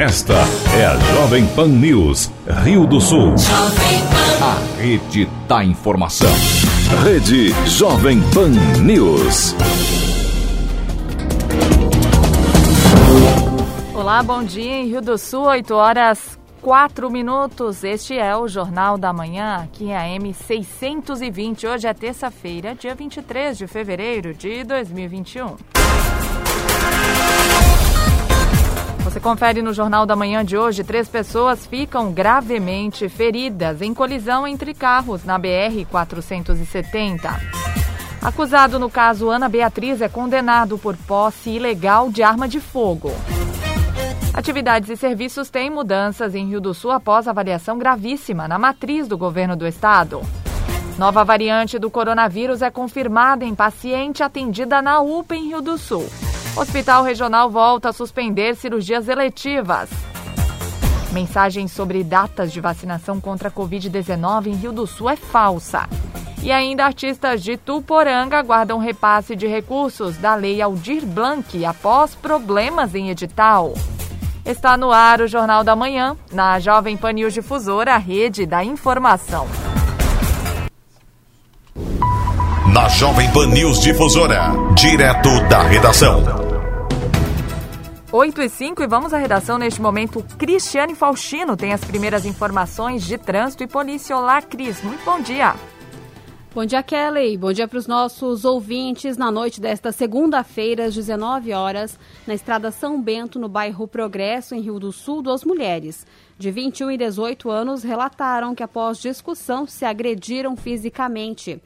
Esta é a Jovem Pan News, Rio do Sul. A rede da informação. Rede Jovem Pan News. Olá, bom dia em Rio do Sul, 8 horas 4 minutos. Este é o Jornal da Manhã, aqui é a M620. Hoje é terça-feira, dia 23 de fevereiro de 2021. Você confere no Jornal da Manhã de hoje: três pessoas ficam gravemente feridas em colisão entre carros na BR-470. Acusado no caso Ana Beatriz é condenado por posse ilegal de arma de fogo. Atividades e serviços têm mudanças em Rio do Sul após avaliação gravíssima na matriz do governo do estado. Nova variante do coronavírus é confirmada em paciente atendida na UPA em Rio do Sul. Hospital Regional volta a suspender cirurgias eletivas. Mensagem sobre datas de vacinação contra a Covid-19 em Rio do Sul é falsa. E ainda artistas de Tuporanga aguardam repasse de recursos da Lei Aldir Blanc após problemas em edital. Está no ar o Jornal da Manhã, na Jovem Pan News Difusora, a rede da informação. Na Jovem Pan News Difusora, direto da redação. 8 e 5 e vamos à redação neste momento. Cristiane Faustino tem as primeiras informações de trânsito e polícia. Olá, Cris. Muito bom dia. Bom dia, Kelly. Bom dia para os nossos ouvintes. Na noite desta segunda-feira, às 19 horas, na estrada São Bento, no bairro Progresso, em Rio do Sul, duas mulheres de 21 e 18 anos relataram que, após discussão, se agrediram fisicamente.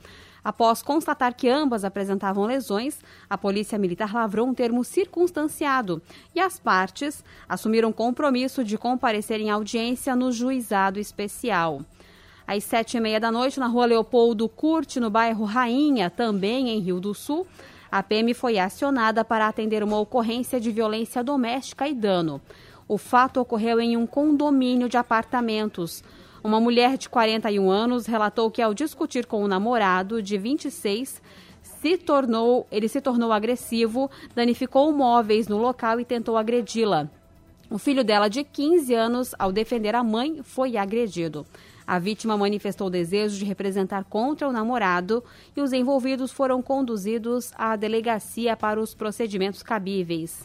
Após constatar que ambas apresentavam lesões, a Polícia Militar lavrou um termo circunstanciado e as partes assumiram compromisso de comparecer em audiência no juizado especial. Às sete e meia da noite, na rua Leopoldo Curte, no bairro Rainha, também em Rio do Sul, a PM foi acionada para atender uma ocorrência de violência doméstica e dano. O fato ocorreu em um condomínio de apartamentos. Uma mulher de 41 anos relatou que ao discutir com o namorado de 26, se tornou, ele se tornou agressivo, danificou móveis no local e tentou agredi-la. O filho dela de 15 anos, ao defender a mãe, foi agredido. A vítima manifestou desejo de representar contra o namorado e os envolvidos foram conduzidos à delegacia para os procedimentos cabíveis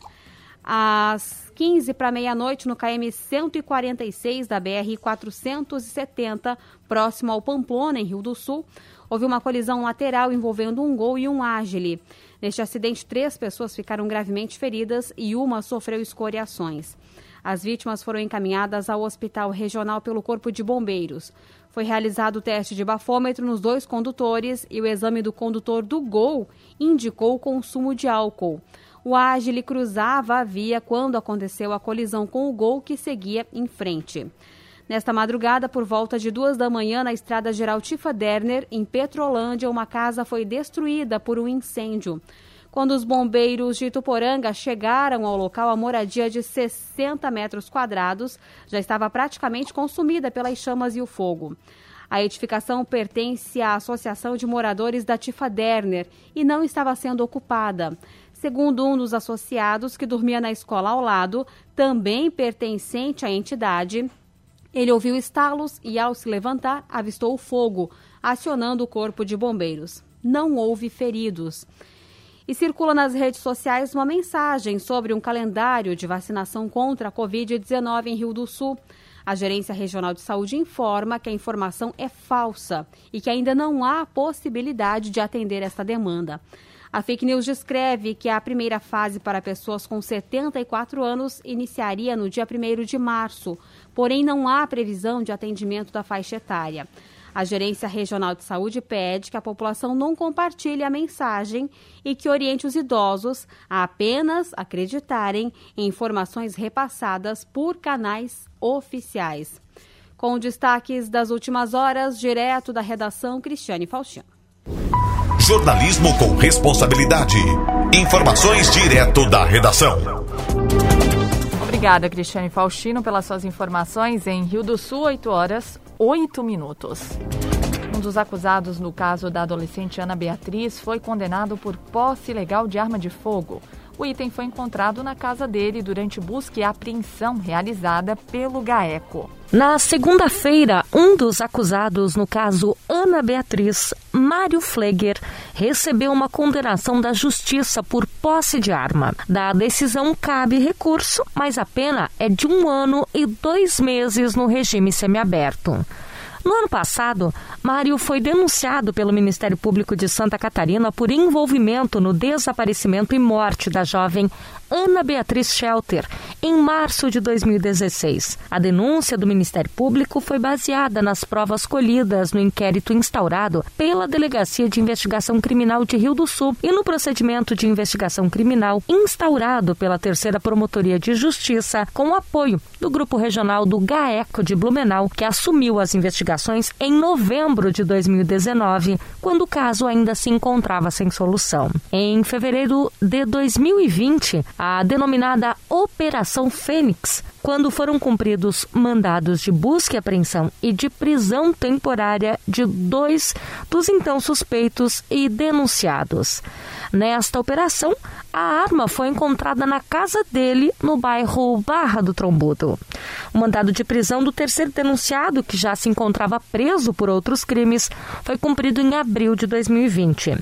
às 15 para meia-noite no KM 146 da BR 470, próximo ao Pamplona, em Rio do Sul, houve uma colisão lateral envolvendo um Gol e um Agile. Neste acidente, três pessoas ficaram gravemente feridas e uma sofreu escoriações. As vítimas foram encaminhadas ao hospital regional pelo Corpo de Bombeiros. Foi realizado o teste de bafômetro nos dois condutores e o exame do condutor do Gol indicou o consumo de álcool. O Agile cruzava a via quando aconteceu a colisão com o Gol que seguia em frente. Nesta madrugada, por volta de duas da manhã, na estrada geral Tifa Derner, em Petrolândia, uma casa foi destruída por um incêndio. Quando os bombeiros de Ituporanga chegaram ao local, a moradia de 60 metros quadrados já estava praticamente consumida pelas chamas e o fogo. A edificação pertence à Associação de Moradores da Tifa Derner e não estava sendo ocupada. Segundo um dos associados que dormia na escola ao lado, também pertencente à entidade, ele ouviu estalos e, ao se levantar, avistou o fogo, acionando o corpo de bombeiros. Não houve feridos. E circula nas redes sociais uma mensagem sobre um calendário de vacinação contra a Covid-19 em Rio do Sul. A Gerência Regional de Saúde informa que a informação é falsa e que ainda não há possibilidade de atender esta demanda. A fake news descreve que a primeira fase para pessoas com 74 anos iniciaria no dia 1 de março, porém não há previsão de atendimento da faixa etária. A Gerência Regional de Saúde pede que a população não compartilhe a mensagem e que oriente os idosos a apenas acreditarem em informações repassadas por canais oficiais. Com destaques das últimas horas, direto da redação Cristiane Faustino. Jornalismo com responsabilidade. Informações direto da redação. Obrigada, Cristiane Faustino, pelas suas informações. Em Rio do Sul, 8 horas, 8 minutos. Um dos acusados no caso da adolescente Ana Beatriz foi condenado por posse ilegal de arma de fogo. O item foi encontrado na casa dele durante busca e apreensão realizada pelo GAECO. Na segunda-feira, um dos acusados no caso Ana Beatriz, Mário Fleger, recebeu uma condenação da Justiça por posse de arma. Da decisão cabe recurso, mas a pena é de um ano e dois meses no regime semiaberto. No ano passado, Mário foi denunciado pelo Ministério Público de Santa Catarina por envolvimento no desaparecimento e morte da jovem Ana Beatriz Shelter, em março de 2016. A denúncia do Ministério Público foi baseada nas provas colhidas no inquérito instaurado pela Delegacia de Investigação Criminal de Rio do Sul e no procedimento de investigação criminal instaurado pela Terceira Promotoria de Justiça com o apoio do Grupo Regional do GAECO de Blumenau, que assumiu as investigações em novembro de 2019, quando o caso ainda se encontrava sem solução. Em fevereiro de 2020, a denominada Operação Fênix, quando foram cumpridos mandados de busca e apreensão e de prisão temporária de dois dos então suspeitos e denunciados. Nesta operação, a arma foi encontrada na casa dele, no bairro Barra do Trombudo. O mandado de prisão do terceiro denunciado, que já se encontrava preso por outros crimes, foi cumprido em abril de 2020.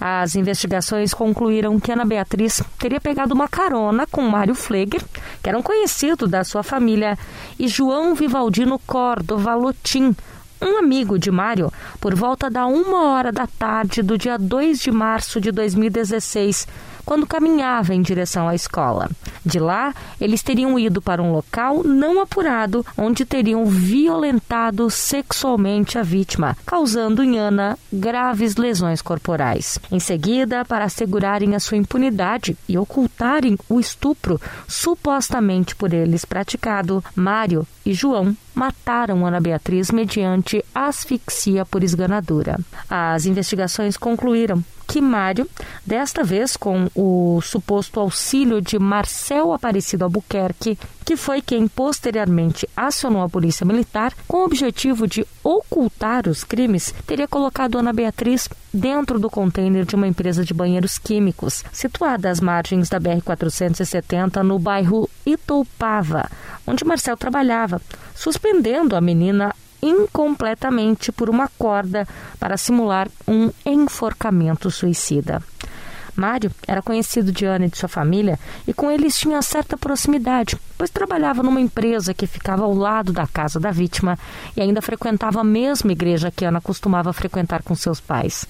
As investigações concluíram que Ana Beatriz teria pegado uma carona com Mário Fleger, que era um conhecido da sua família, e João Vivaldino Córdova Lotim, um amigo de Mário, por volta da uma hora da tarde do dia 2 de março de 2016 quando caminhava em direção à escola. De lá, eles teriam ido para um local não apurado, onde teriam violentado sexualmente a vítima, causando em Ana graves lesões corporais. Em seguida, para assegurarem a sua impunidade e ocultarem o estupro supostamente por eles praticado, Mário e João mataram Ana Beatriz mediante asfixia por esganadura. As investigações concluíram que Mário, desta vez com o suposto auxílio de Marcel Aparecido Albuquerque, que foi quem posteriormente acionou a polícia militar com o objetivo de ocultar os crimes, teria colocado Ana Beatriz dentro do container de uma empresa de banheiros químicos, situada às margens da BR-470 no bairro Itoupava, onde Marcel trabalhava, suspendendo a menina incompletamente por uma corda para simular um enforcamento suicida. Mário era conhecido de Ana e de sua família e com eles tinha certa proximidade, pois trabalhava numa empresa que ficava ao lado da casa da vítima e ainda frequentava a mesma igreja que Ana costumava frequentar com seus pais.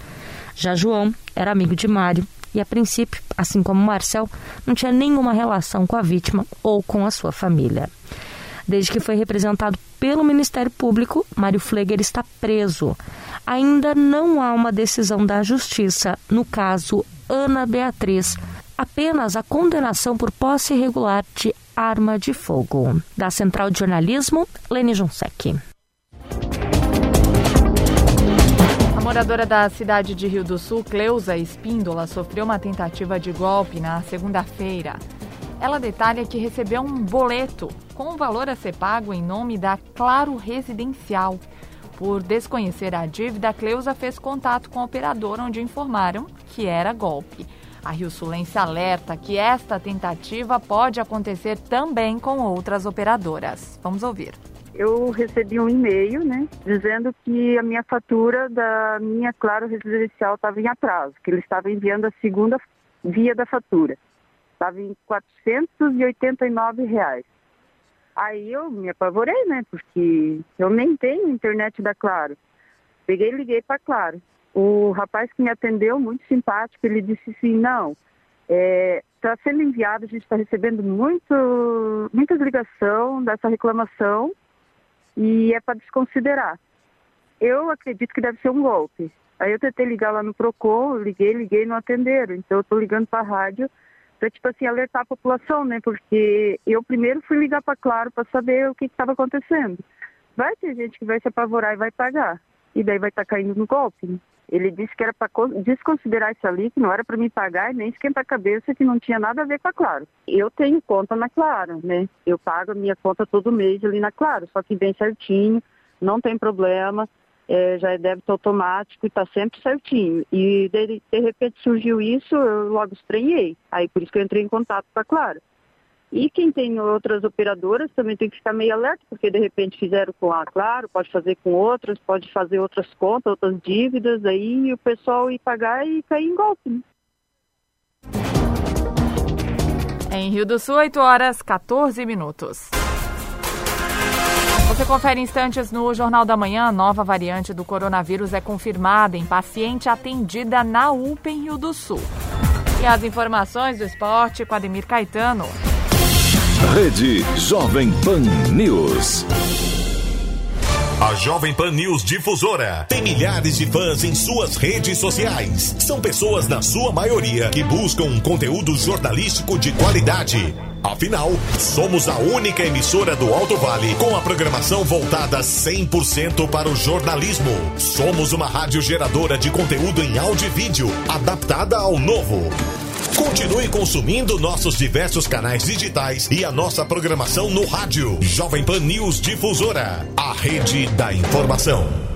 Já João era amigo de Mário e, a princípio, assim como Marcel, não tinha nenhuma relação com a vítima ou com a sua família. Desde que foi representado pelo Ministério Público, Mário Fleger está preso. Ainda não há uma decisão da Justiça no caso Ana Beatriz, apenas a condenação por posse irregular de arma de fogo. Da Central de Jornalismo, Lene. A moradora da cidade de Rio do Sul, Cleusa Espíndola, sofreu uma tentativa de golpe na segunda-feira. Ela detalha que recebeu um boleto com o valor a ser pago em nome da Claro Residencial. Por desconhecer a dívida, a Cleusa fez contato com a operadora, onde informaram que era golpe. A Rio Sulense alerta que esta tentativa pode acontecer também com outras operadoras. Vamos ouvir. Eu recebi um e-mail, né, dizendo que a minha fatura da minha Claro Residencial estava em atraso, que ele estava enviando a segunda via da fatura. Estava em 489 reais. Aí eu me apavorei, né? Porque eu nem tenho internet da Claro. Peguei e liguei para Claro. O rapaz que me atendeu, muito simpático, ele disse assim, não, está é, tá sendo enviado, a gente está recebendo muito, muitas ligações dessa reclamação e é para desconsiderar. Eu acredito que deve ser um golpe. Aí eu tentei ligar lá no PROCON, liguei, liguei não atenderam. Então eu estou ligando para a rádio para tipo assim alertar a população, né? Porque eu primeiro fui ligar para Claro para saber o que estava acontecendo. Vai ter gente que vai se apavorar e vai pagar e daí vai estar tá caindo no golpe. Né? Ele disse que era para desconsiderar isso ali, que não era para me pagar e nem esquentar a cabeça, que não tinha nada a ver com a Claro. Eu tenho conta na Claro, né? Eu pago a minha conta todo mês ali na Claro, só que bem certinho, não tem problema. É, já é débito automático e está sempre certinho. E de, de repente surgiu isso, eu logo estranhei. Aí por isso que eu entrei em contato com a Claro. E quem tem outras operadoras também tem que ficar meio alerta, porque de repente fizeram com a Claro, pode fazer com outras, pode fazer outras contas, outras dívidas, aí o pessoal ir pagar e cair em golpe. Né? Em Rio do Sul, 8 horas 14 minutos. Você confere instantes no Jornal da Manhã. Nova variante do coronavírus é confirmada em paciente atendida na UPA em Rio do Sul. E as informações do esporte com Ademir Caetano. Rede Jovem Pan News. A Jovem Pan News Difusora tem milhares de fãs em suas redes sociais. São pessoas, na sua maioria, que buscam um conteúdo jornalístico de qualidade. Afinal, somos a única emissora do Alto Vale com a programação voltada 100% para o jornalismo. Somos uma rádio geradora de conteúdo em áudio e vídeo, adaptada ao novo. Continue consumindo nossos diversos canais digitais e a nossa programação no rádio. Jovem Pan News Difusora, a rede da informação.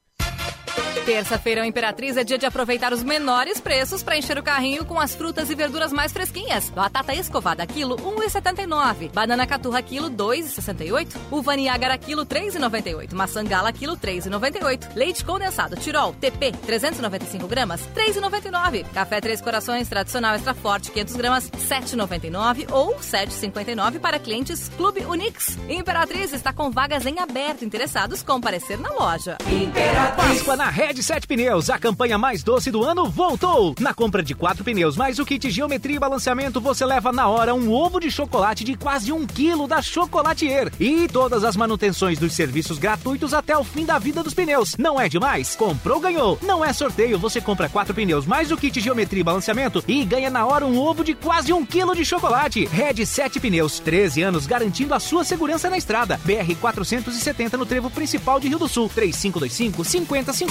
Terça-feira, Imperatriz é dia de aproveitar os menores preços para encher o carrinho com as frutas e verduras mais fresquinhas. Batata escovada quilo 1,79, banana caturra quilo 2,68, uva Niágara quilo 3,98, maçã gala quilo 3,98, leite condensado Tirol TP 395 gramas 3,99, café Três Corações tradicional extra forte 500 gramas 7,99 ou 7,59 para clientes Clube Unix. Imperatriz está com vagas em aberto. Interessados comparecer na loja. Imperatriz. Páscoa na Red 7 Pneus, a campanha mais doce do ano voltou. Na compra de quatro pneus mais o kit geometria e balanceamento, você leva na hora um ovo de chocolate de quase um quilo da Chocolatier. E todas as manutenções dos serviços gratuitos até o fim da vida dos pneus. Não é demais? Comprou, ganhou. Não é sorteio, você compra quatro pneus mais o kit geometria e balanceamento e ganha na hora um ovo de quase um quilo de chocolate. Red 7 Pneus, 13 anos garantindo a sua segurança na estrada. BR 470 no trevo principal de Rio do Sul, 3525 5050.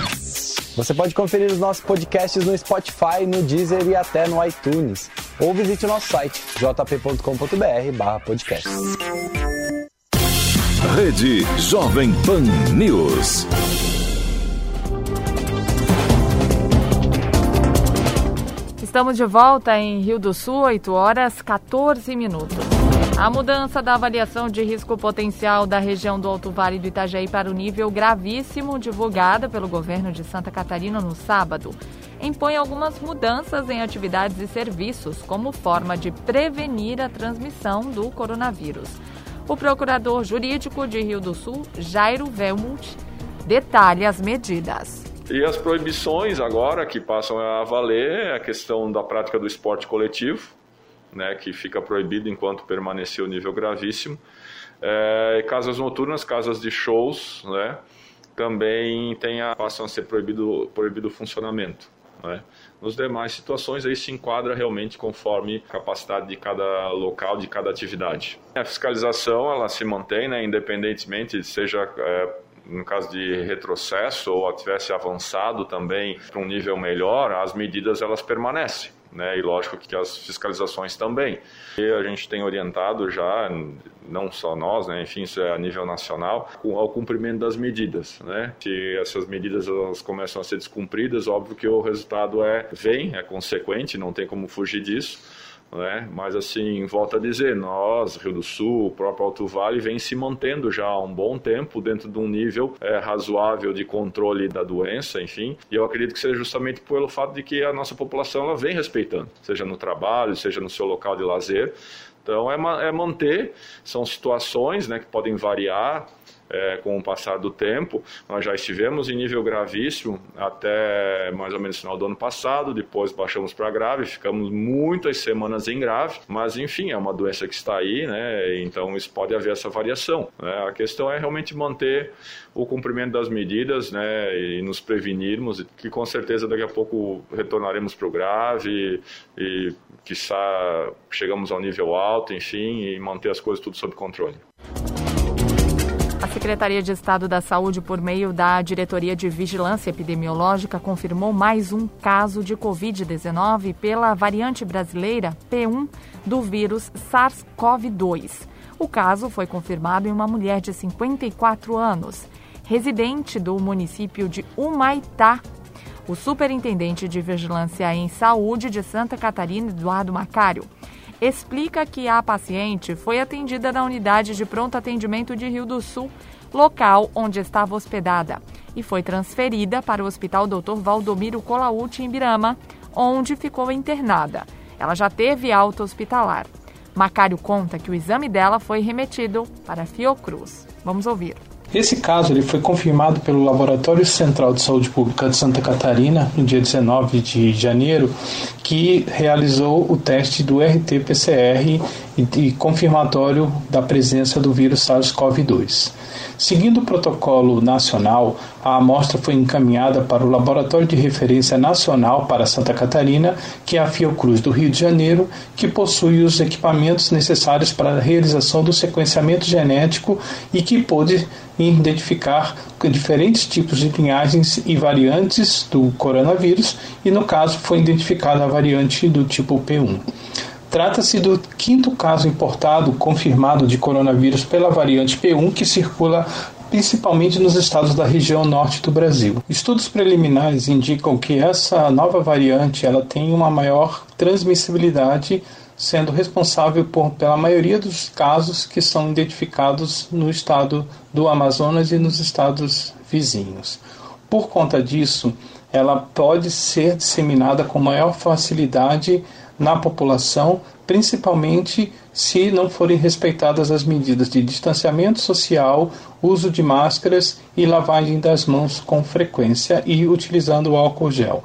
Você pode conferir os nossos podcasts no Spotify, no Deezer e até no iTunes. Ou visite o nosso site jp.com.br/podcast. Rede Jovem Pan News. Estamos de volta em Rio do Sul, 8 horas 14 minutos. A mudança da avaliação de risco potencial da região do Alto Vale do Itajaí para o nível gravíssimo, divulgada pelo governo de Santa Catarina no sábado, impõe algumas mudanças em atividades e serviços como forma de prevenir a transmissão do coronavírus. O procurador jurídico de Rio do Sul, Jairo Velmut, detalha as medidas. E as proibições agora que passam a valer é a questão da prática do esporte coletivo, né, que fica proibido enquanto permanecer o nível gravíssimo. É, casas noturnas, casas de shows, né, também tem a, passam a ser proibido, proibido o funcionamento. Né. Nos demais situações, aí se enquadra realmente conforme a capacidade de cada local, de cada atividade. A fiscalização ela se mantém, né, independentemente, seja é, no caso de retrocesso ou tivesse avançado também para um nível melhor, as medidas elas permanecem. Né, e lógico que as fiscalizações também. E a gente tem orientado já, não só nós, né, enfim, isso é a nível nacional, ao cumprimento das medidas. Né? Se essas medidas elas começam a ser descumpridas, óbvio que o resultado é vem, é consequente, não tem como fugir disso né? Mas assim, volto a dizer, nós, Rio do Sul, o próprio Alto Vale, vem se mantendo já há um bom tempo dentro de um nível é, razoável de controle da doença, enfim. E eu acredito que seja justamente pelo fato de que a nossa população ela vem respeitando, seja no trabalho, seja no seu local de lazer. Então é, é manter, são situações né, que podem variar, é, com o passar do tempo. Nós já estivemos em nível gravíssimo até mais ou menos final do ano passado, depois baixamos para grave, ficamos muitas semanas em grave, mas enfim, é uma doença que está aí, né? Então isso pode haver essa variação. Né? A questão é realmente manter o cumprimento das medidas, né? E nos prevenirmos, que com certeza daqui a pouco retornaremos para o grave e, que chegamos ao nível alto, enfim, e manter as coisas tudo sob controle. A Secretaria de Estado da Saúde, por meio da Diretoria de Vigilância Epidemiológica, confirmou mais um caso de Covid-19 pela variante brasileira P1 do vírus SARS-CoV-2. O caso foi confirmado em uma mulher de 54 anos, residente do município de Humaitá. O superintendente de Vigilância em Saúde de Santa Catarina, Eduardo Macário, explica que a paciente foi atendida na unidade de pronto atendimento de Rio do Sul, local onde estava hospedada, e foi transferida para o Hospital Dr. Valdomiro Colaúti, em Birama, onde ficou internada. Ela já teve alta hospitalar. Macário conta que o exame dela foi remetido para Fiocruz. Vamos ouvir. Esse caso ele foi confirmado pelo Laboratório Central de Saúde Pública de Santa Catarina no dia 19 de janeiro, que realizou o teste do RT-PCR e, e confirmatório da presença do vírus SARS-CoV-2. Seguindo o protocolo nacional, a amostra foi encaminhada para o Laboratório de Referência Nacional para Santa Catarina, que é a Fiocruz do Rio de Janeiro, que possui os equipamentos necessários para a realização do sequenciamento genético e que pôde identificar diferentes tipos de linhagens e variantes do coronavírus, e no caso foi identificada a variante do tipo P1. Trata-se do quinto caso importado confirmado de coronavírus pela variante P1 que circula principalmente nos estados da região norte do Brasil. Estudos preliminares indicam que essa nova variante ela tem uma maior transmissibilidade, sendo responsável por, pela maioria dos casos que são identificados no estado do Amazonas e nos estados vizinhos. Por conta disso, ela pode ser disseminada com maior facilidade na população, principalmente se não forem respeitadas as medidas de distanciamento social, uso de máscaras e lavagem das mãos com frequência e utilizando o álcool gel.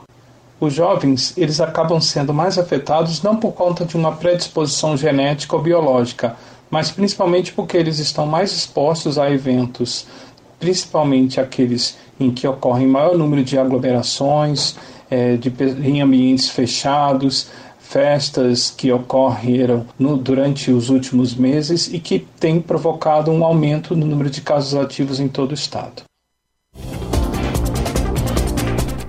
Os jovens, eles acabam sendo mais afetados não por conta de uma predisposição genética ou biológica, mas principalmente porque eles estão mais expostos a eventos, principalmente aqueles em que ocorrem maior número de aglomerações, é, de, em ambientes fechados, festas que ocorreram no, durante os últimos meses e que têm provocado um aumento no número de casos ativos em todo o estado.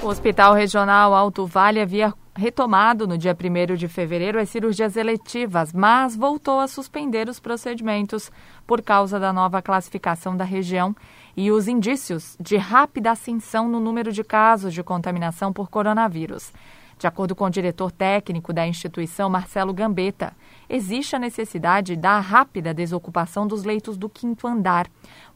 O Hospital Regional Alto Vale havia retomado no dia 1 de fevereiro as cirurgias eletivas, mas voltou a suspender os procedimentos por causa da nova classificação da região e os indícios de rápida ascensão no número de casos de contaminação por coronavírus. De acordo com o diretor técnico da instituição, Marcelo Gambetta, existe a necessidade da rápida desocupação dos leitos do quinto andar.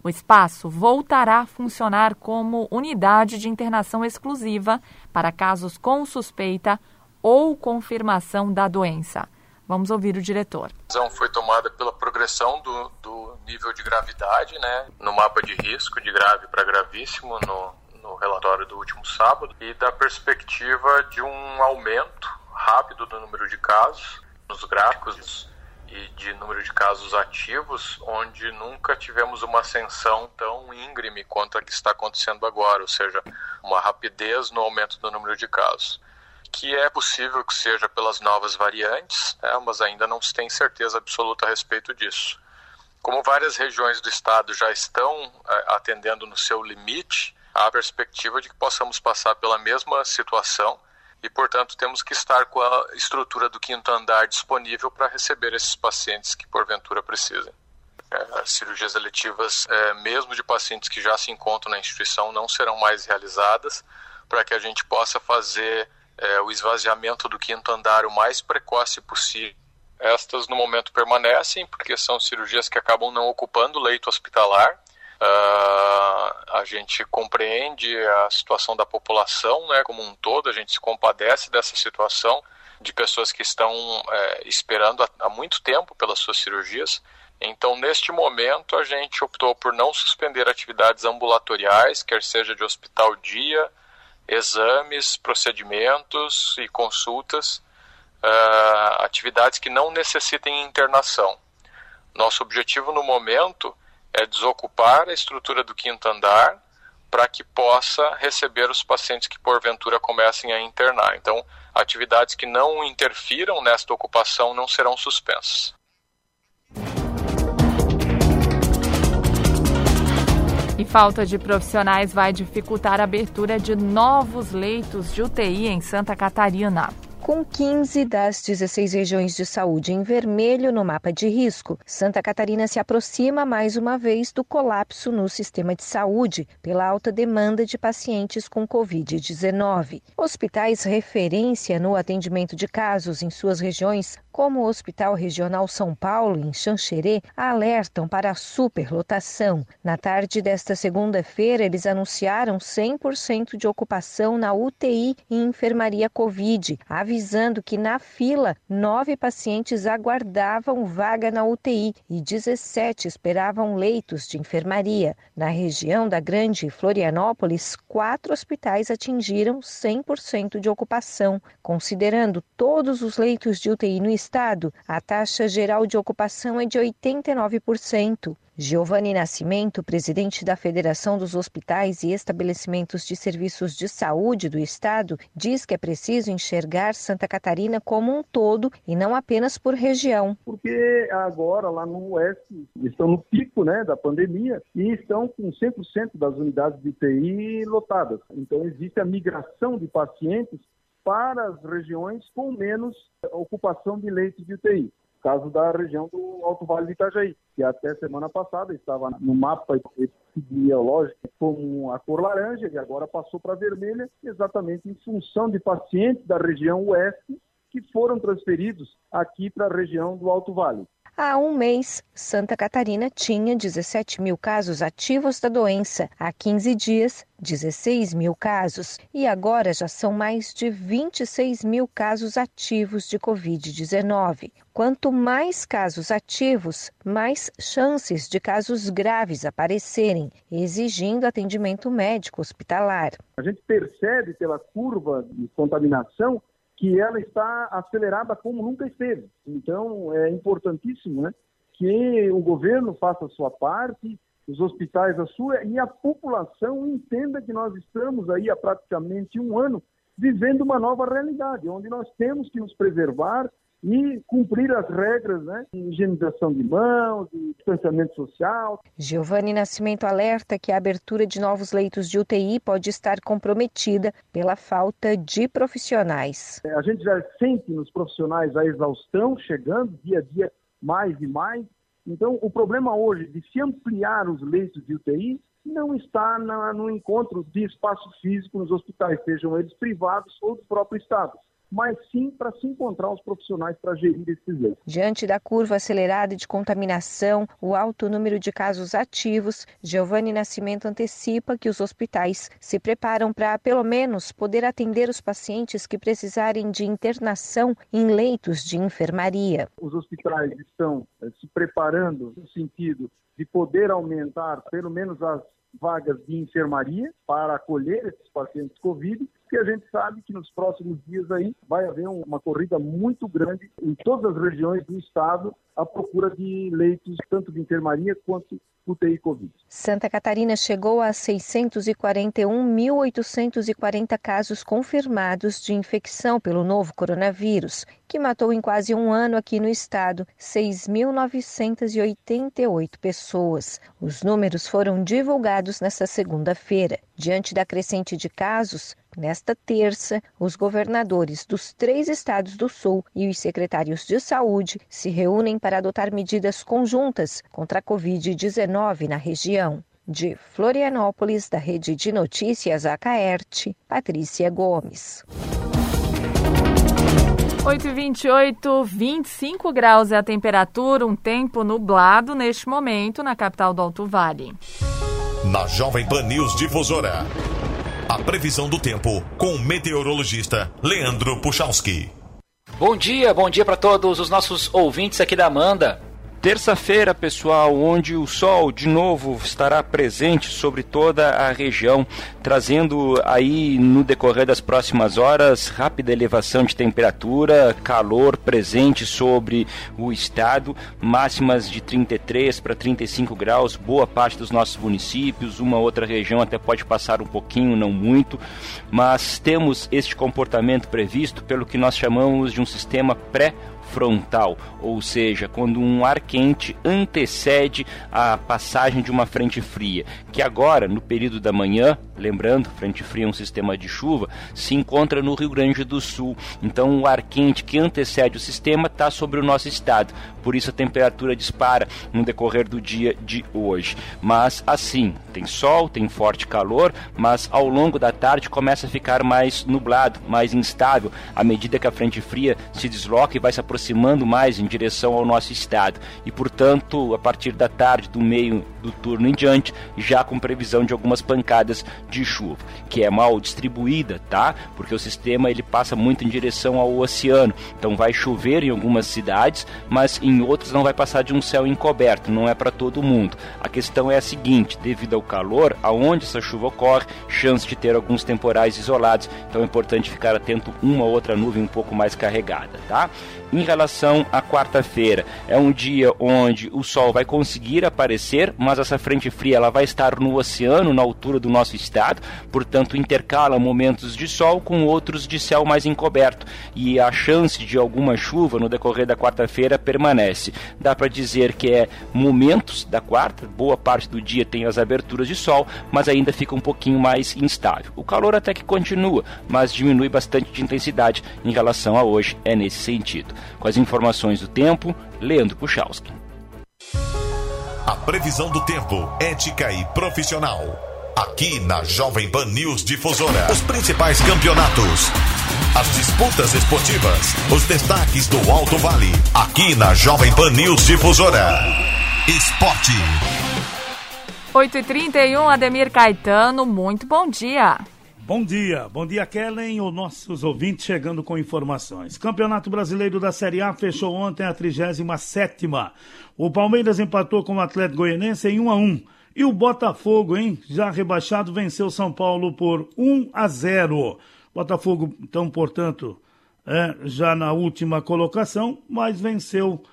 O espaço voltará a funcionar como unidade de internação exclusiva para casos com suspeita ou confirmação da doença. Vamos ouvir o diretor. A decisão foi tomada pela progressão do, do nível de gravidade, né, no mapa de risco, de grave para gravíssimo, no, no relatório do último sábado, e da perspectiva de um aumento rápido do número de casos nos gráficos e de número de casos ativos, onde nunca tivemos uma ascensão tão íngreme quanto a que está acontecendo agora, ou seja, uma rapidez no aumento do número de casos. Que é possível que seja pelas novas variantes, né, mas ainda não se tem certeza absoluta a respeito disso. Como várias regiões do estado já estão é, atendendo no seu limite, há a perspectiva de que possamos passar pela mesma situação e, portanto, temos que estar com a estrutura do quinto andar disponível para receber esses pacientes que porventura precisem. É, as cirurgias eletivas, é, mesmo de pacientes que já se encontram na instituição, não serão mais realizadas para que a gente possa fazer é, o esvaziamento do quinto andar o mais precoce possível estas no momento permanecem, porque são cirurgias que acabam não ocupando leito hospitalar. Uh, a gente compreende a situação da população né, como um todo, a gente se compadece dessa situação de pessoas que estão é, esperando há, muito tempo pelas suas cirurgias. Então, neste momento, a gente optou por não suspender atividades ambulatoriais, quer seja de hospital dia, exames, procedimentos e consultas, uh, atividades que não necessitem internação. Nosso objetivo no momento é desocupar a estrutura do quinto andar para que possa receber os pacientes que porventura comecem a internar. Então, atividades que não interfiram nesta ocupação não serão suspensas. E falta de profissionais vai dificultar a abertura de novos leitos de UTI em Santa Catarina. Com 15 das 16 regiões de saúde em vermelho no mapa de risco, Santa Catarina se aproxima mais uma vez do colapso no sistema de saúde pela alta demanda de pacientes com Covid-19. Hospitais referência no atendimento de casos em suas regiões como o Hospital Regional São Paulo, em Xanxerê, alertam para a superlotação. Na tarde desta segunda-feira, eles anunciaram 100% de ocupação na UTI e enfermaria Covid, avisando que na fila, nove pacientes aguardavam vaga na UTI e 17 esperavam leitos de enfermaria. Na região da Grande Florianópolis, quatro hospitais atingiram 100% de ocupação. Considerando todos os leitos de UTI no estado, a taxa geral de ocupação é de 89%. Giovanni Nascimento, presidente da Federação dos Hospitais e Estabelecimentos de Serviços de Saúde do Estado, diz que é preciso enxergar Santa Catarina como um todo e não apenas por região. Porque agora, lá no Oeste, estão no pico né, da pandemia e estão com 100% das unidades de UTI lotadas. Então, existe a migração de pacientes para as regiões com menos ocupação de leitos de UTI. Caso da região do Alto Vale do Itajaí, que até semana passada estava no mapa epidemiológico como a cor laranja e agora passou para vermelha, exatamente em função de pacientes da região oeste que foram transferidos aqui para a região do Alto Vale. Há um mês, Santa Catarina tinha 17 mil casos ativos da doença. Há 15 dias, 16 mil casos. E agora já são mais de 26 mil casos ativos de Covid-19. Quanto mais casos ativos, mais chances de casos graves aparecerem, exigindo atendimento médico hospitalar. A gente percebe pela curva de contaminação que ela está acelerada como nunca esteve. Então, é importantíssimo né, que o governo faça a sua parte, os hospitais a sua, e a população entenda que nós estamos aí há praticamente um ano vivendo uma nova realidade, onde nós temos que nos preservar e cumprir as regras né, de higienização de mãos, de distanciamento social. Giovanni Nascimento alerta que a abertura de novos leitos de UTI pode estar comprometida pela falta de profissionais. É, a gente já sente nos profissionais a exaustão chegando dia a dia mais e mais. Então, o problema hoje de se ampliar os leitos de UTI não está na, no encontro de espaço físico nos hospitais, sejam eles privados ou do próprio Estado mas sim para se encontrar os profissionais para gerir esses leitos. Diante da curva acelerada de contaminação, o alto número de casos ativos, Giovanni Nascimento antecipa que os hospitais se preparam para, pelo menos, poder atender os pacientes que precisarem de internação em leitos de enfermaria. Os hospitais estão eh, se preparando no sentido de poder aumentar pelo menos as vagas de enfermaria para acolher esses pacientes Covid porque a gente sabe que nos próximos dias aí vai haver uma corrida muito grande em todas as regiões do estado à procura de leitos, tanto de enfermaria quanto UTI Covid. Santa Catarina chegou a 641.840 casos confirmados de infecção pelo novo coronavírus, que matou em quase um ano aqui no estado 6.988 pessoas. Os números foram divulgados nesta segunda-feira. Diante da crescente de casos, Nesta terça, os governadores dos três estados do Sul e os secretários de saúde se reúnem para adotar medidas conjuntas contra a Covid-19 na região. De Florianópolis, da Rede de Notícias Acaerte, Patrícia Gomes. 8 e 28, 25 graus é a temperatura, um tempo nublado neste momento na capital do Alto Vale. Na Jovem Pan News Difusora, a previsão do tempo com o meteorologista Leandro Puchalski. Bom dia, bom dia para todos os nossos ouvintes aqui da Amanda. Terça-feira, pessoal, onde o sol de novo estará presente sobre toda a região, trazendo aí no decorrer das próximas horas rápida elevação de temperatura, calor presente sobre o estado, máximas de 33 para 35 graus, boa parte dos nossos municípios, uma outra região até pode passar um pouquinho, não muito, mas temos este comportamento previsto pelo que nós chamamos de um sistema pré frontal, ou seja, quando um ar quente antecede a passagem de uma frente fria, que agora, no período da manhã, lembrando, frente fria é um sistema de chuva, se encontra no Rio Grande do Sul. Então, o ar quente que antecede o sistema está sobre o nosso estado, por isso a temperatura dispara no decorrer do dia de hoje. Mas, assim, tem sol, tem forte calor, mas ao longo da tarde começa a ficar mais nublado, mais instável, à medida que a frente fria se desloca e vai se aproximando aproximando mais em direção ao nosso estado e, portanto, a partir da tarde, do meio do turno em diante, já com previsão de algumas pancadas de chuva, que é mal distribuída, tá? Porque o sistema ele passa muito em direção ao oceano, então vai chover em algumas cidades, mas em outras não vai passar de um céu encoberto, não é para todo mundo. A questão é a seguinte: devido ao calor, aonde essa chuva ocorre, chance de ter alguns temporais isolados, então é importante ficar atento uma ou outra nuvem um pouco mais carregada, tá? Em relação à quarta-feira, é um dia onde o sol vai conseguir aparecer, mas essa frente fria ela vai estar no oceano, na altura do nosso estado, portanto intercala momentos de sol com outros de céu mais encoberto e a chance de alguma chuva no decorrer da quarta-feira permanece. Dá para dizer que é momentos da quarta, boa parte do dia tem as aberturas de sol, mas ainda fica um pouquinho mais instável. O calor até que continua, mas diminui bastante de intensidade em relação a hoje, é nesse sentido. Com as informações do tempo, Leandro Puchalski. A previsão do tempo, ética e profissional. Aqui na Jovem Pan News Difusora. Os principais campeonatos. As disputas esportivas. Os destaques do Alto Vale. Aqui na Jovem Pan News Difusora. Esporte. 8h31, Ademir Caetano, muito bom dia. Bom dia, bom dia Kellen, os nossos ouvintes chegando com informações. Campeonato Brasileiro da Série A fechou ontem a 37 O Palmeiras empatou com o Atlético Goianense em 1 a 1 e o Botafogo, hein, já rebaixado, venceu São Paulo por 1 a 0. Botafogo, então, portanto, é, já na última colocação, mas venceu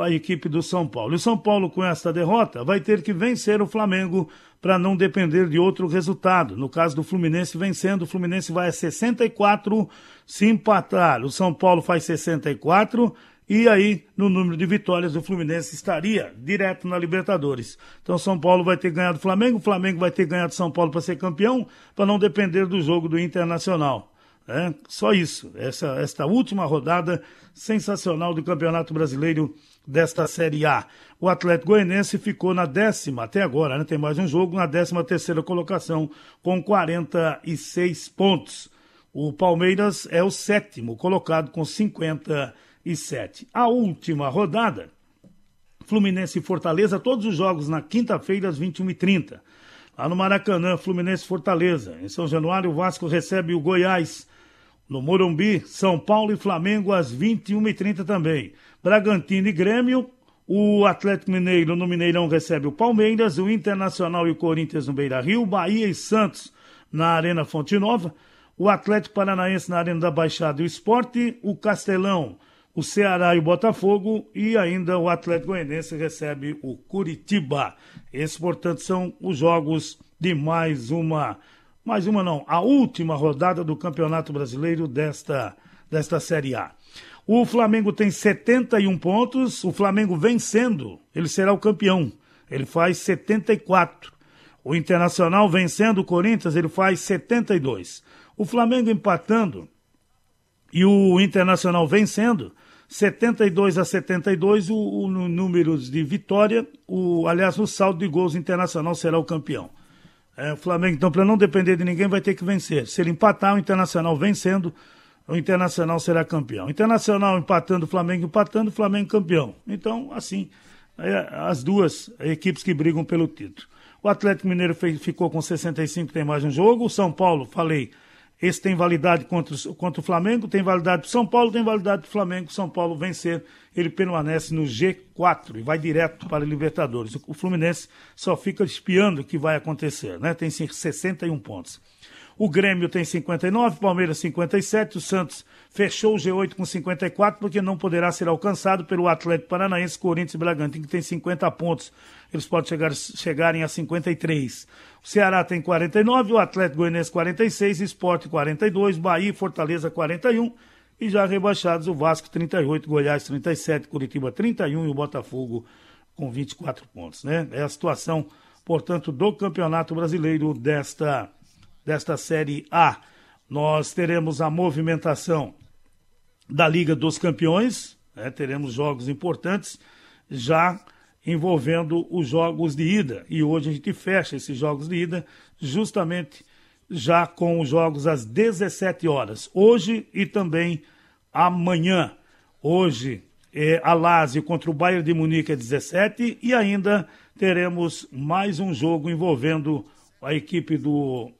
a equipe do São Paulo. E o São Paulo, com esta derrota, vai ter que vencer o Flamengo para não depender de outro resultado. No caso do Fluminense vencendo, o Fluminense vai a 64 se empatar. O São Paulo faz 64 e aí, no número de vitórias, o Fluminense estaria direto na Libertadores. Então, São Paulo vai ter ganhado o Flamengo, o Flamengo vai ter ganhado São Paulo para ser campeão, para não depender do jogo do Internacional. É, só isso. Essa, esta última rodada sensacional do Campeonato Brasileiro desta Série A. O Atlético Goianense ficou na décima, até agora, né, tem mais um jogo, na décima terceira colocação, com 46 pontos. O Palmeiras é o sétimo colocado com 57. A última rodada, Fluminense e Fortaleza, todos os jogos na quinta-feira às 21h30. Lá no Maracanã, Fluminense e Fortaleza. Em São Januário, o Vasco recebe o Goiás. No Morumbi, São Paulo e Flamengo às 21h30 também. Bragantino e Grêmio. O Atlético Mineiro no Mineirão recebe o Palmeiras, o Internacional e o Corinthians no Beira Rio, Bahia e Santos na Arena Fonte Nova, o Atlético Paranaense na Arena da Baixada e o Esporte, o Castelão, o Ceará e o Botafogo e ainda o Atlético Goianense recebe o Curitiba. Esses, portanto, são os jogos de mais uma, mais uma não, a última rodada do Campeonato Brasileiro desta, desta Série A. O Flamengo tem 71 pontos. O Flamengo vencendo, ele será o campeão. Ele faz 74. O Internacional vencendo o Corinthians, ele faz 72. O Flamengo empatando e o Internacional vencendo, 72 a 72, o, o números de vitória, o, aliás, o saldo de gols internacional será o campeão. É, o Flamengo, então, para não depender de ninguém, vai ter que vencer. Se ele empatar, o Internacional vencendo, o Internacional será campeão. Internacional empatando, Flamengo empatando, Flamengo campeão. Então, assim, é, as duas equipes que brigam pelo título. O Atlético Mineiro fez, ficou com 65, tem mais um jogo. O São Paulo, falei, esse tem validade contra, contra o Flamengo, tem validade para São Paulo, tem validade para o Flamengo. São Paulo vencer, ele permanece no G4 e vai direto para a Libertadores. O Fluminense só fica espiando o que vai acontecer, né? Tem 61 pontos. O Grêmio tem 59, Palmeiras 57, o Santos fechou o G8 com 54, porque não poderá ser alcançado pelo Atlético Paranaense, Corinthians e Bragantino, que tem 50 pontos. Eles podem chegar, chegarem a 53. O Ceará tem 49, o Atlético Goianiense 46, Esporte 42, Bahia e Fortaleza 41. E já rebaixados o Vasco 38, Goiás 37, Curitiba 31 e o Botafogo com 24 pontos. Né? É a situação, portanto, do Campeonato Brasileiro desta desta Série A. Nós teremos a movimentação da Liga dos Campeões, né? teremos jogos importantes já envolvendo os jogos de ida. E hoje a gente fecha esses jogos de ida justamente já com os jogos às 17 horas. Hoje e também amanhã. Hoje é a Lazio contra o Bayern de Munique às 17 e ainda teremos mais um jogo envolvendo a equipe do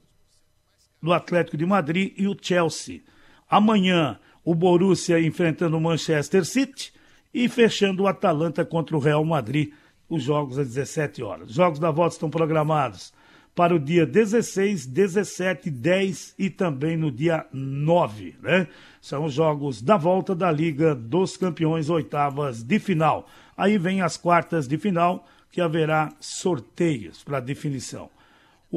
do Atlético de Madrid e o Chelsea. Amanhã, o Borussia enfrentando o Manchester City e fechando o Atalanta contra o Real Madrid, os jogos às 17 horas. Os jogos da volta estão programados para o dia 16, 17, 10 e também no dia 9, né? São os jogos da volta da Liga dos Campeões, oitavas de final. Aí vem as quartas de final, que haverá sorteios para definição.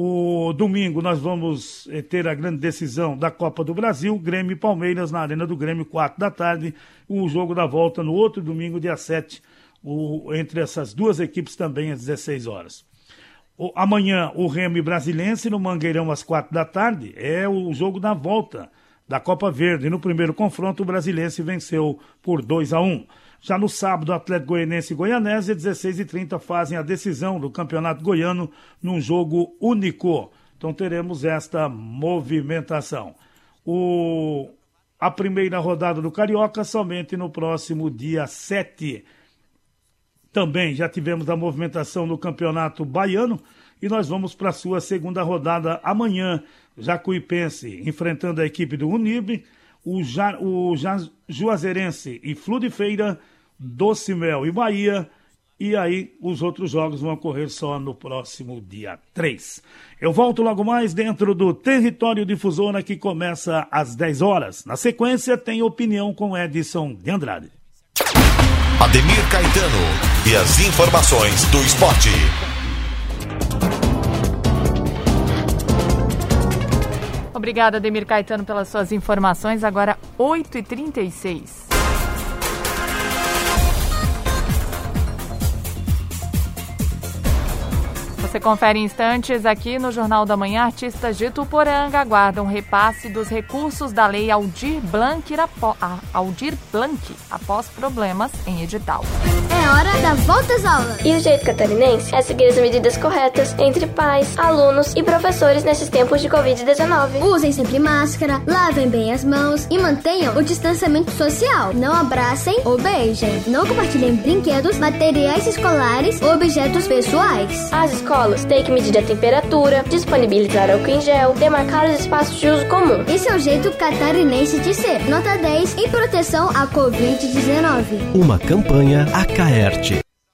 O domingo nós vamos eh, ter a grande decisão da Copa do Brasil, Grêmio e Palmeiras na Arena do Grêmio, 4 da tarde. O jogo da volta no outro domingo, dia 7, o, entre essas duas equipes também às 16 horas. O, amanhã, o Remo e Brasilense no Mangueirão às 4 da tarde. É o jogo da volta da Copa Verde. No primeiro confronto, o Brasilense venceu por 2 a 1. Já no sábado, Atlético Goianense e Goianésia, 16 e 30 fazem a decisão do Campeonato Goiano num jogo único. Então teremos esta movimentação. O... A primeira rodada do Carioca somente no próximo dia 7. Também já tivemos a movimentação no Campeonato Baiano e nós vamos para a sua segunda rodada amanhã. Jacuipense enfrentando a equipe do Unib o, ja, o ja, Juazeirense e Flu de Feira, Doce Mel e Bahia. E aí os outros jogos vão ocorrer só no próximo dia 3. Eu volto logo mais dentro do Território Difusora que começa às 10 horas. Na sequência tem opinião com Edson de Andrade. Ademir Caetano e as informações do esporte. Obrigada, Demir Caetano, pelas suas informações. Agora, 8h36. Você confere em instantes aqui no Jornal da Manhã. Artistas de Tuporanga aguardam repasse dos recursos da Lei Aldir Blanc, Aldir Blanc após problemas em edital. É hora da volta às aulas. E o jeito catarinense é seguir as medidas corretas entre pais, alunos e professores nesses tempos de Covid-19. Usem sempre máscara, lavem bem as mãos e mantenham o distanciamento social. Não abracem ou beijem. Não compartilhem brinquedos, materiais escolares ou objetos pessoais. As escolas escolas têm que medir a temperatura, disponibilizar álcool em gel, demarcar os espaços de uso comum. Esse é o jeito catarinense de ser. Nota 10 em proteção à Covid-19. Uma campanha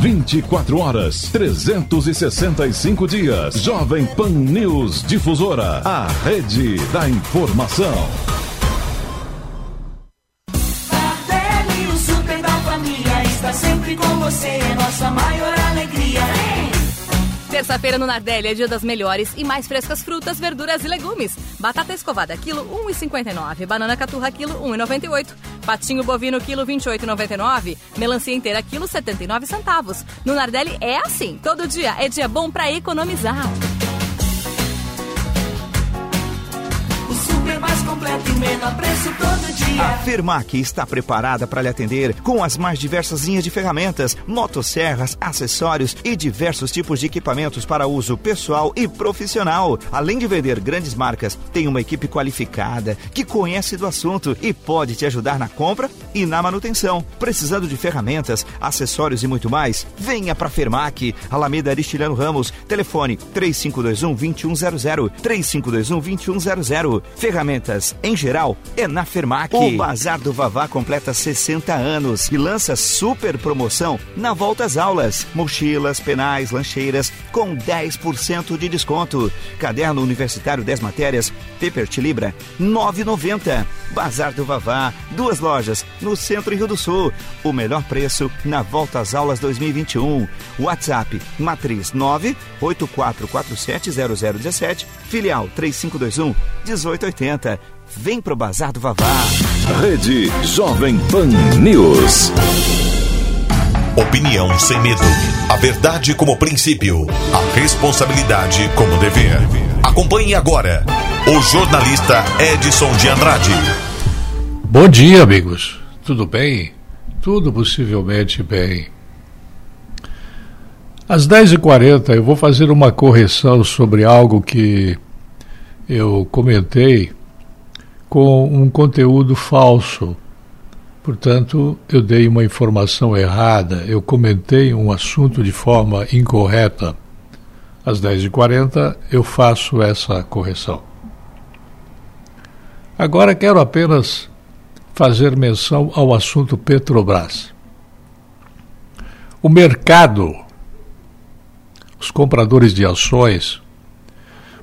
24 horas, 365 dias. Jovem Pan News Difusora, a rede da informação. Tardelli, o super da família, está sempre com você, é nossa maior alegria. Terça-feira no Nardelli é dia das melhores e mais frescas frutas, verduras e legumes. Batata escovada quilo 1,59, banana caturra quilo 1,98, patinho bovino quilo 28,99, melancia inteira quilo 79 centavos. No Nardelli é assim, todo dia é dia bom para economizar. Completo e menor preço todo dia. A Fermac está preparada para lhe atender com as mais diversas linhas de ferramentas, motosserras, acessórios e diversos tipos de equipamentos para uso pessoal e profissional. Além de vender grandes marcas, tem uma equipe qualificada que conhece do assunto e pode te ajudar na compra e na manutenção. Precisando de ferramentas, acessórios e muito mais? Venha para Fermac, Alameda Aristiliano Ramos, telefone 3521 2100 3521 2100. Ferramentas em geral é na Fermac. O Bazar do Vavá completa 60 anos e lança super promoção na volta às aulas. Mochilas, penais, lancheiras com 10% de desconto. Caderno universitário 10 matérias, Paper Libra 9,90. Bazar do Vavá, duas lojas no centro e Rio do Sul. O melhor preço na volta às aulas 2021. WhatsApp matriz 984470017, filial 3521 1880. Vem pro Bazar do Vavá. Rede Jovem Pan News. Opinião sem medo. A verdade como princípio. A responsabilidade como dever. Acompanhe agora o jornalista Edson de Andrade. Bom dia, amigos. Tudo bem? Tudo possivelmente bem. Às 10h40 eu vou fazer uma correção sobre algo que eu comentei com um conteúdo falso. Portanto, eu dei uma informação errada, eu comentei um assunto de forma incorreta. Às 10h40 eu faço essa correção. Agora quero apenas fazer menção ao assunto Petrobras. O mercado, os compradores de ações,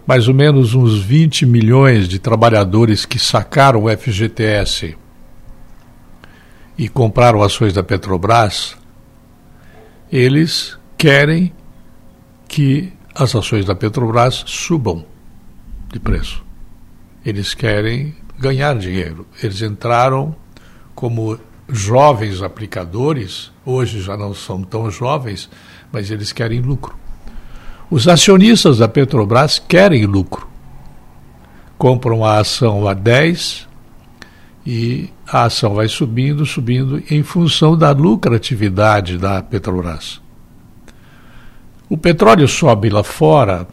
mais ou menos uns 20 milhões de trabalhadores que sacaram o FGTS e compraram ações da Petrobras, eles querem que as ações da Petrobras subam de preço. Eles querem ganhar dinheiro. Eles entraram como jovens aplicadores, hoje já não são tão jovens, mas eles querem lucro. Os acionistas da Petrobras querem lucro. Compram a ação a 10 e a ação vai subindo, subindo em função da lucratividade da Petrobras. O petróleo sobe lá fora,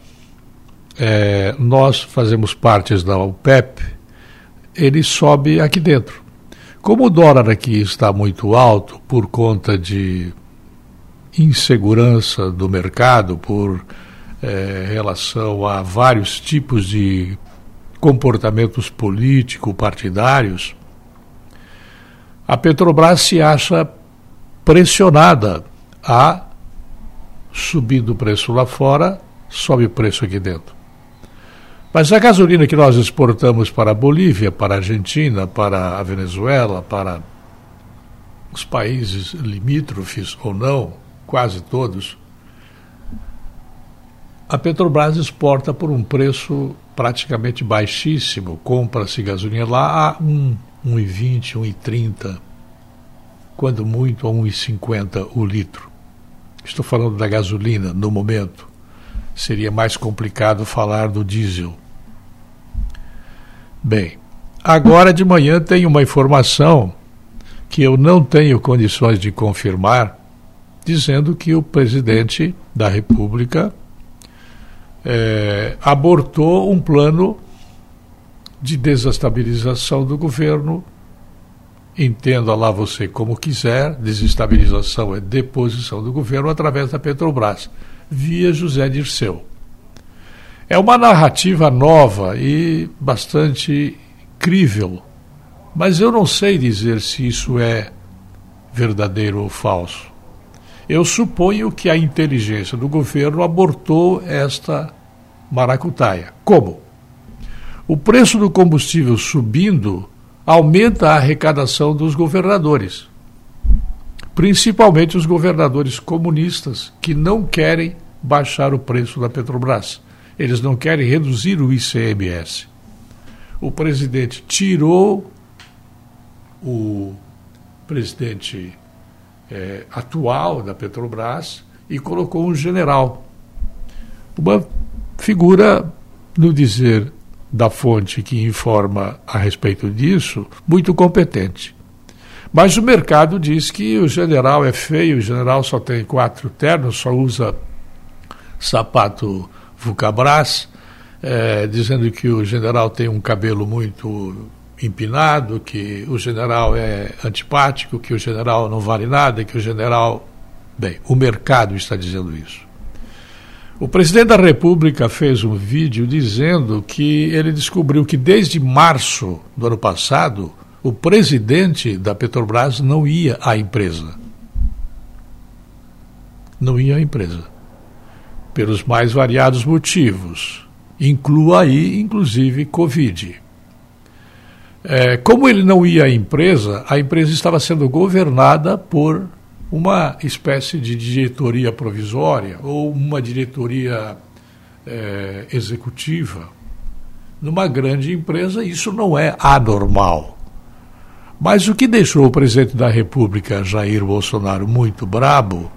é, nós fazemos parte da OPEP, ele sobe aqui dentro. Como o dólar aqui está muito alto por conta de insegurança do mercado, por é, relação a vários tipos de comportamentos político-partidários, a Petrobras se acha pressionada a subir do preço lá fora, sobe o preço aqui dentro. Mas a gasolina que nós exportamos para a Bolívia, para a Argentina, para a Venezuela, para os países limítrofes ou não, quase todos, a Petrobras exporta por um preço praticamente baixíssimo. Compra-se gasolina lá a 1,20, 1,30, quando muito a 1,50 o litro. Estou falando da gasolina no momento. Seria mais complicado falar do diesel. Bem, agora de manhã tem uma informação que eu não tenho condições de confirmar, dizendo que o presidente da República é, abortou um plano de desestabilização do governo. Entenda lá você como quiser, desestabilização é deposição do governo através da Petrobras, via José Dirceu. É uma narrativa nova e bastante crível, mas eu não sei dizer se isso é verdadeiro ou falso. Eu suponho que a inteligência do governo abortou esta maracutaia. Como? O preço do combustível subindo aumenta a arrecadação dos governadores, principalmente os governadores comunistas que não querem baixar o preço da Petrobras. Eles não querem reduzir o ICMS. O presidente tirou o presidente é, atual da Petrobras e colocou um general. Uma figura, no dizer da fonte que informa a respeito disso, muito competente. Mas o mercado diz que o general é feio, o general só tem quatro ternos, só usa sapato Vucabras, é, dizendo que o general tem um cabelo muito empinado, que o general é antipático, que o general não vale nada, que o general. Bem, o mercado está dizendo isso. O presidente da República fez um vídeo dizendo que ele descobriu que desde março do ano passado o presidente da Petrobras não ia à empresa. Não ia à empresa. Pelos mais variados motivos. Inclua aí, inclusive, Covid. É, como ele não ia à empresa, a empresa estava sendo governada por uma espécie de diretoria provisória ou uma diretoria é, executiva. Numa grande empresa, isso não é anormal. Mas o que deixou o presidente da República, Jair Bolsonaro, muito brabo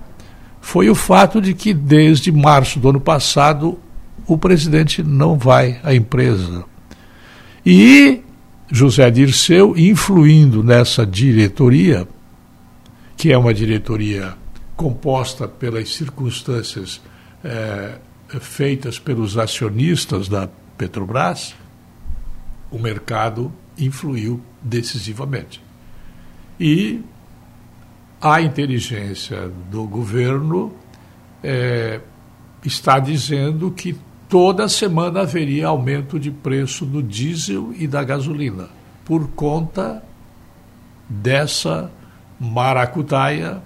foi o fato de que, desde março do ano passado, o presidente não vai à empresa. E José Dirceu, influindo nessa diretoria, que é uma diretoria composta pelas circunstâncias é, feitas pelos acionistas da Petrobras, o mercado influiu decisivamente. E a inteligência do governo é, está dizendo que toda semana haveria aumento de preço do diesel e da gasolina, por conta dessa maracutaia,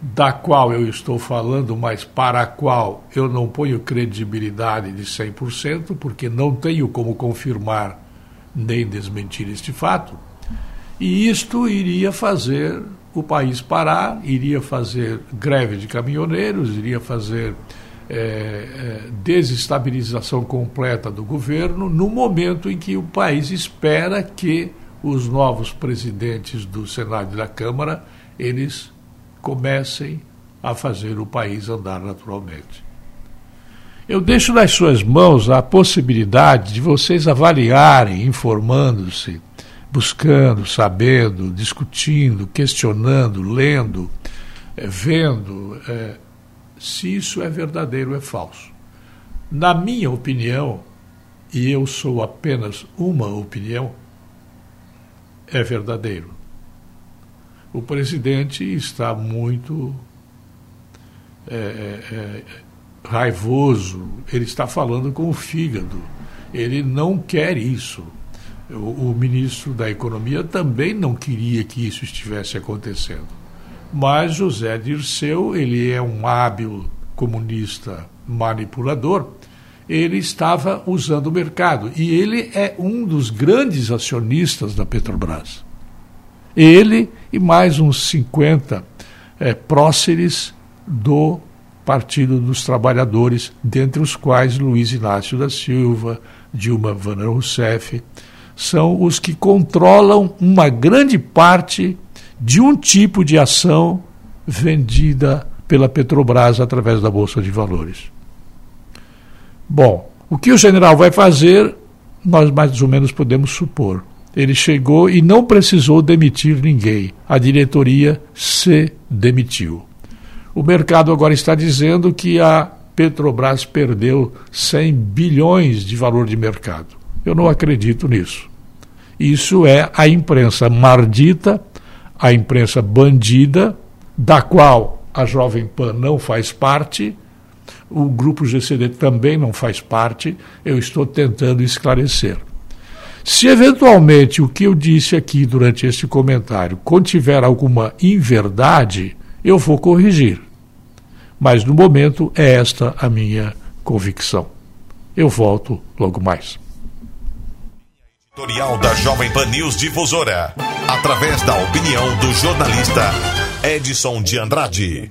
da qual eu estou falando, mas para a qual eu não ponho credibilidade de 100%, porque não tenho como confirmar nem desmentir este fato. E isto iria fazer o país parar, iria fazer greve de caminhoneiros, iria fazer é, é, desestabilização completa do governo, no momento em que o país espera que os novos presidentes do Senado e da Câmara, eles comecem a fazer o país andar naturalmente. Eu deixo nas suas mãos a possibilidade de vocês avaliarem, informando-se, buscando, sabendo, discutindo, questionando, lendo, é, vendo, é, se isso é verdadeiro ou é falso. Na minha opinião, e eu sou apenas uma opinião, é verdadeiro. O presidente está muito é, é, é, raivoso, ele está falando com o fígado, ele não quer isso. O, o ministro da Economia também não queria que isso estivesse acontecendo. Mas José Dirceu, ele é um hábil comunista manipulador, ele estava usando o mercado. E ele é um dos grandes acionistas da Petrobras. Ele e mais uns 50 é, próceres do Partido dos Trabalhadores, dentre os quais Luiz Inácio da Silva, Dilma Van Rousseff, são os que controlam uma grande parte de um tipo de ação vendida pela Petrobras através da Bolsa de Valores. Bom, o que o general vai fazer, nós mais ou menos podemos supor. Ele chegou e não precisou demitir ninguém. A diretoria se demitiu. O mercado agora está dizendo que a Petrobras perdeu 100 bilhões de valor de mercado. Eu não acredito nisso. Isso é a imprensa mardita, a imprensa bandida, da qual a Jovem Pan não faz parte o grupo GCD também não faz parte, eu estou tentando esclarecer. Se eventualmente o que eu disse aqui durante este comentário contiver alguma inverdade, eu vou corrigir. Mas no momento é esta a minha convicção. Eu volto logo mais. Editorial da Jovem Pan News Difusora, através da opinião do jornalista Edson de Andrade.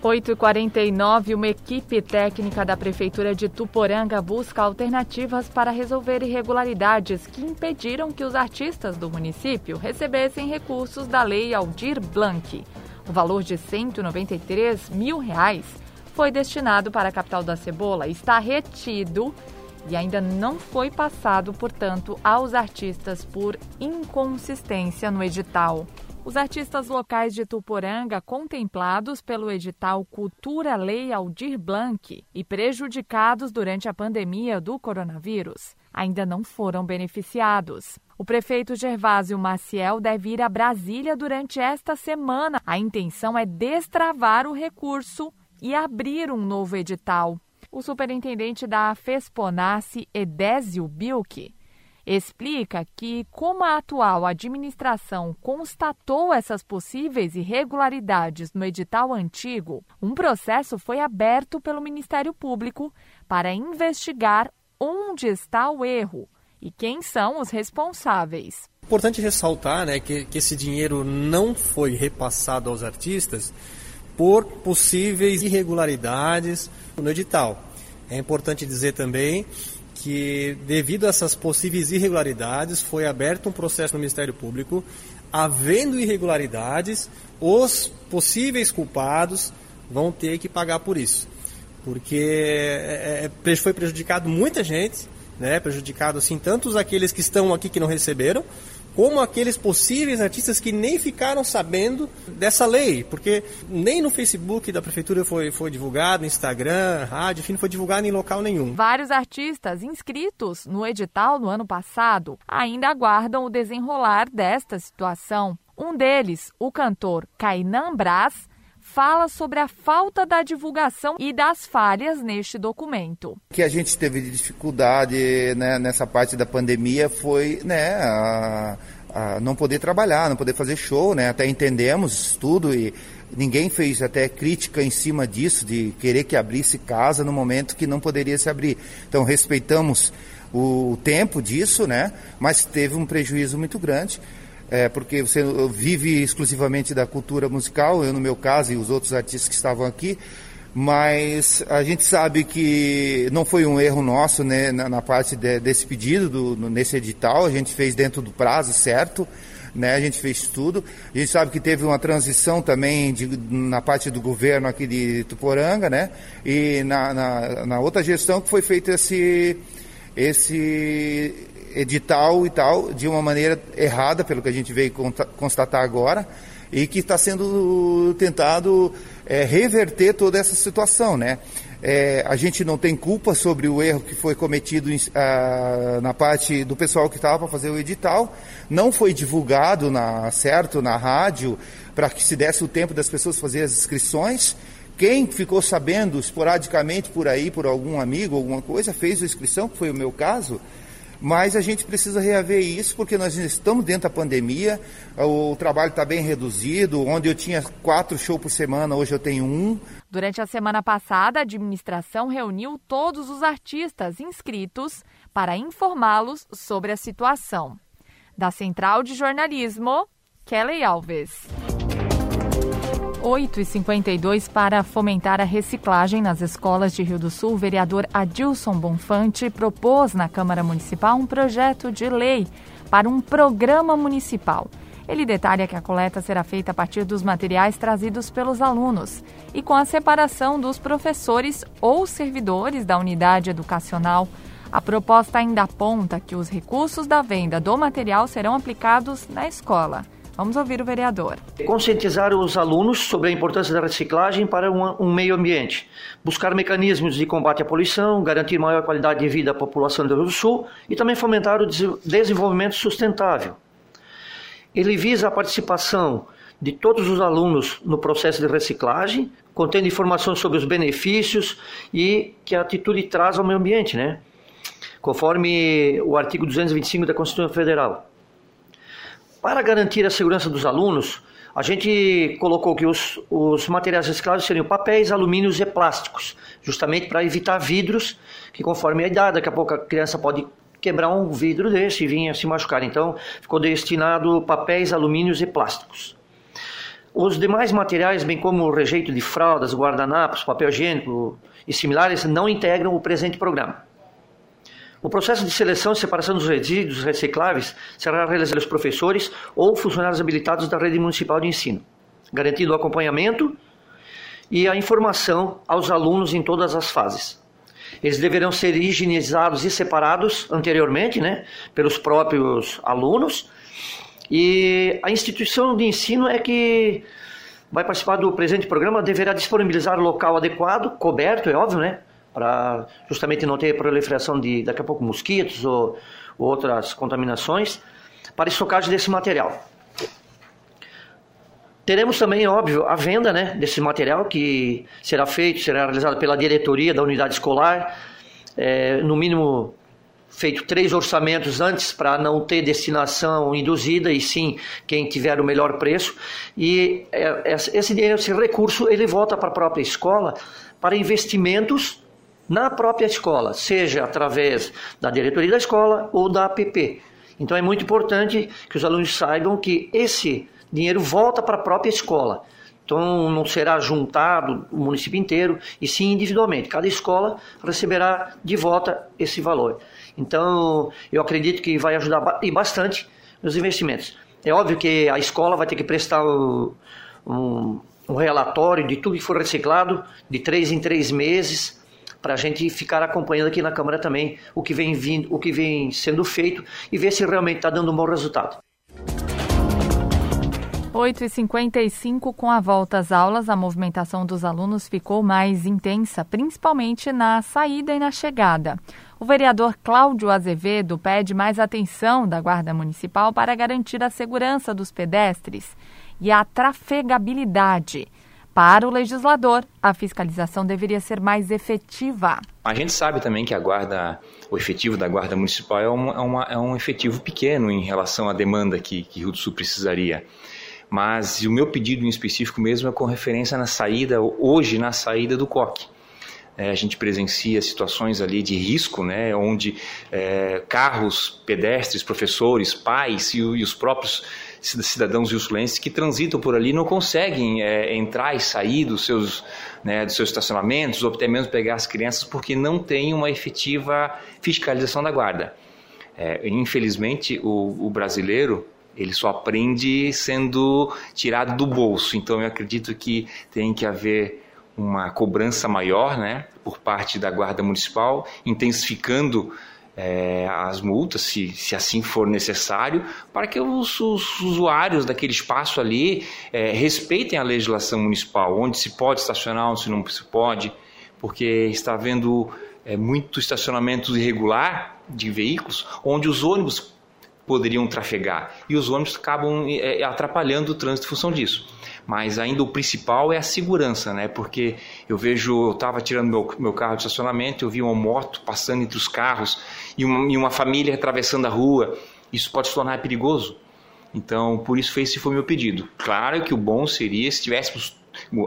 8h49, uma equipe técnica da Prefeitura de Tuporanga busca alternativas para resolver irregularidades que impediram que os artistas do município recebessem recursos da Lei Aldir Blanc. O valor de 193 mil reais foi destinado para a capital da cebola está retido e ainda não foi passado, portanto, aos artistas por inconsistência no edital. Os artistas locais de Tuporanga, contemplados pelo edital Cultura Lei Aldir Blanc e prejudicados durante a pandemia do coronavírus, ainda não foram beneficiados. O prefeito Gervásio Maciel deve ir a Brasília durante esta semana. A intenção é destravar o recurso e abrir um novo edital. O superintendente da FESPONASSE, Edésio Bilk, explica que, como a atual administração constatou essas possíveis irregularidades no edital antigo, um processo foi aberto pelo Ministério Público para investigar onde está o erro e quem são os responsáveis. Importante ressaltar né, que, que esse dinheiro não foi repassado aos artistas por possíveis irregularidades no edital. É importante dizer também que, devido a essas possíveis irregularidades, foi aberto um processo no Ministério Público. Havendo irregularidades, os possíveis culpados vão ter que pagar por isso. Porque é, é, foi prejudicado muita gente, né? prejudicado assim, tantos aqueles que estão aqui que não receberam, como aqueles possíveis artistas que nem ficaram sabendo dessa lei, porque nem no Facebook da prefeitura foi, foi divulgado, no Instagram, rádio, enfim, não foi divulgado em local nenhum. Vários artistas inscritos no edital no ano passado ainda aguardam o desenrolar desta situação. Um deles, o cantor Kainan Braz, fala sobre a falta da divulgação e das falhas neste documento. O que a gente teve de dificuldade né, nessa parte da pandemia foi né, a, a não poder trabalhar, não poder fazer show, né? Até entendemos tudo e ninguém fez até crítica em cima disso, de querer que abrisse casa no momento que não poderia se abrir. Então respeitamos o tempo disso, né? Mas teve um prejuízo muito grande é, porque você vive exclusivamente da cultura musical, eu no meu caso e os outros artistas que estavam aqui, mas a gente sabe que não foi um erro nosso né, na, na parte de, desse pedido, do, nesse edital, a gente fez dentro do prazo certo, né, a gente fez tudo. A gente sabe que teve uma transição também de, na parte do governo aqui de Tuporanga, né, e na, na, na outra gestão que foi feito esse, esse edital e tal de uma maneira errada, pelo que a gente veio constatar agora, e que está sendo tentado é, reverter toda essa situação, né? É, a gente não tem culpa sobre o erro que foi cometido ah, na parte do pessoal que estava para fazer o edital. Não foi divulgado na, certo na rádio para que se desse o tempo das pessoas fazer as inscrições. Quem ficou sabendo esporadicamente por aí, por algum amigo, alguma coisa, fez a inscrição, que foi o meu caso. Mas a gente precisa reaver isso porque nós estamos dentro da pandemia, o trabalho está bem reduzido, onde eu tinha quatro shows por semana, hoje eu tenho um. Durante a semana passada, a administração reuniu todos os artistas inscritos para informá-los sobre a situação. Da Central de Jornalismo, Kelly Alves. 8 e 52 para fomentar a reciclagem nas escolas de Rio do Sul, o vereador Adilson Bonfante propôs na Câmara Municipal um projeto de lei para um programa municipal. Ele detalha que a coleta será feita a partir dos materiais trazidos pelos alunos e com a separação dos professores ou servidores da unidade educacional. A proposta ainda aponta que os recursos da venda do material serão aplicados na escola. Vamos ouvir o vereador. Conscientizar os alunos sobre a importância da reciclagem para um, meio ambiente. Buscar mecanismos de combate à poluição, garantir maior qualidade de vida à população do Rio do Sul e também fomentar o desenvolvimento sustentável. Ele visa a participação de todos os alunos no processo de reciclagem, contendo informações sobre os benefícios e que a atitude traz ao meio ambiente, né? Conforme o artigo 225 da Constituição Federal. Para garantir a segurança dos alunos, a gente colocou que os, os materiais reciclados seriam papéis, alumínios e plásticos, justamente para evitar vidros, que conforme a idade, daqui a pouco a criança pode quebrar um vidro desse e vir a se machucar. Então, ficou destinado papéis, alumínios e plásticos. Os demais materiais, bem como o rejeito de fraldas, guardanapos, papel higiênico e similares, não integram o presente programa. O processo de seleção e separação dos resíduos recicláveis será realizado pelos professores ou funcionários habilitados da rede municipal de ensino, garantindo o acompanhamento e a informação aos alunos em todas as fases. Eles deverão ser higienizados e separados anteriormente, né, pelos próprios alunos. E a instituição de ensino é que vai participar do presente programa deverá disponibilizar local adequado, coberto, é óbvio, né, para justamente não ter proliferação de daqui a pouco mosquitos ou, ou outras contaminações, para estocagem desse material. Teremos também, óbvio, a venda né, desse material que será feito, será realizado pela diretoria da unidade escolar, é, no mínimo feito três orçamentos antes para não ter destinação induzida e sim quem tiver o melhor preço e é, esse dinheiro, esse recurso, ele volta para a própria escola para investimentos na própria escola, seja através da diretoria da escola ou da APP. Então é muito importante que os alunos saibam que esse dinheiro volta para a própria escola. Então não será juntado o município inteiro, e sim individualmente. Cada escola receberá de volta esse valor. Então eu acredito que vai ajudar bastante nos investimentos. É óbvio que a escola vai ter que prestar um, um relatório de tudo que for reciclado, de três em três meses, para a gente ficar acompanhando aqui na Câmara também o que vem vindo, o que vem sendo feito e ver se realmente está dando um bom resultado. 8h55, com a volta às aulas, a movimentação dos alunos ficou mais intensa, principalmente na saída e na chegada. O vereador Cláudio Azevedo pede mais atenção da Guarda Municipal para garantir a segurança dos pedestres e a trafegabilidade. Para o legislador, a fiscalização deveria ser mais efetiva. A gente sabe também que a guarda, o efetivo da guarda municipal é, é, uma, é um efetivo pequeno em relação à demanda que, que Rio do Sul precisaria mas o meu pedido em específico mesmo é com referência na saída, hoje na saída do COC. É, a gente presencia situações ali de risco, né, onde é, carros, pedestres, professores, pais e, e, os próprios cidadãos rio-sulenses que transitam por ali não conseguem é, entrar e sair dos seus, né, dos seus estacionamentos ou até mesmo pegar as crianças porque não tem uma efetiva fiscalização da guarda. É, infelizmente, o, o brasileiro ele só aprende sendo tirado do bolso. Então eu acredito que tem que haver uma cobrança maior, né, por parte da guarda municipal, intensificando é, as multas, se, se assim for necessário, para que os, os usuários daquele espaço ali é, respeitem a legislação municipal, onde se pode estacionar, onde não se pode, porque está havendo é, muito estacionamento irregular de veículos, onde os ônibus poderiam trafegar. E os ônibus acabam é, atrapalhando o trânsito em função disso. Mas ainda o principal é a segurança, né? Porque eu vejo, eu estava tirando meu, meu carro de estacionamento, eu vi uma moto passando entre os carros e uma, e uma família atravessando a rua. Isso pode se tornar perigoso. Então, por isso esse foi meu pedido. Claro que o bom seria se tivéssemos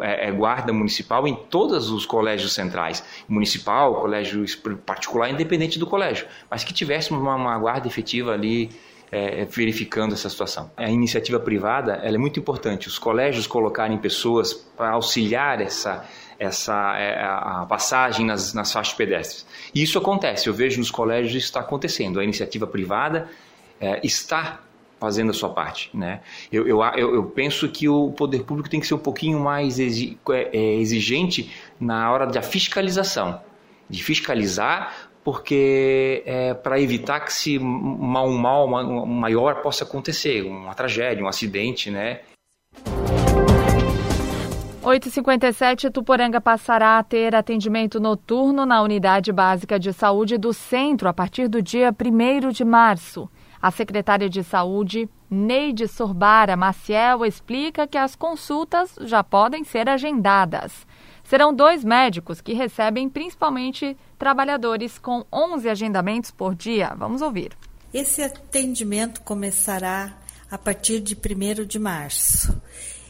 é, é, guarda municipal em todos os colégios centrais, municipal, colégio particular, independente do colégio, mas que tivéssemos uma, uma guarda efetiva ali é, verificando essa situação. A iniciativa privada é muito importante, os colégios colocarem pessoas para auxiliar essa, essa é, a passagem nas, nas faixas pedestres. E isso acontece, eu vejo nos colégios isso está acontecendo. A iniciativa privada é, está fazendo a sua parte. Né? Eu, eu, eu, penso que o poder público tem que ser um pouquinho mais é, é, exigente na hora da fiscalização, de fiscalizar porque é para evitar que se mal, um mal maior possa acontecer, uma tragédia, um acidente, né? 8h57, Tuporanga passará a ter atendimento noturno na Unidade Básica de Saúde do Centro a partir do dia 1 de março. A secretária de Saúde, Neide Sorbara Maciel, explica que as consultas já podem ser agendadas. Serão dois médicos que recebem principalmente trabalhadores com 11 agendamentos por dia. Vamos ouvir. Esse atendimento começará a partir de 1 de março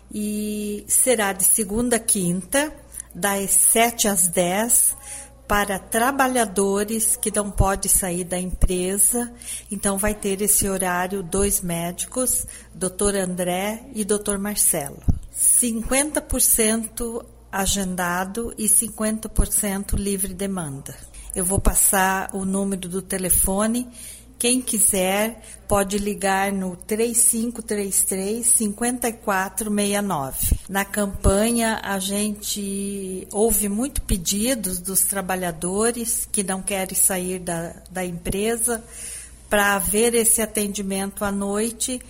e será de segunda a quinta, das 7 às 10, para trabalhadores que não podem sair da empresa. Então, vai ter esse horário dois médicos, doutor André e doutor Marcelo. 50% agendado e 50% livre demanda. Eu vou passar o número do telefone. Quem quiser pode ligar no 3533 5469. Na campanha a gente houve muito pedidos dos trabalhadores que não querem sair da, da empresa para ver esse atendimento à noite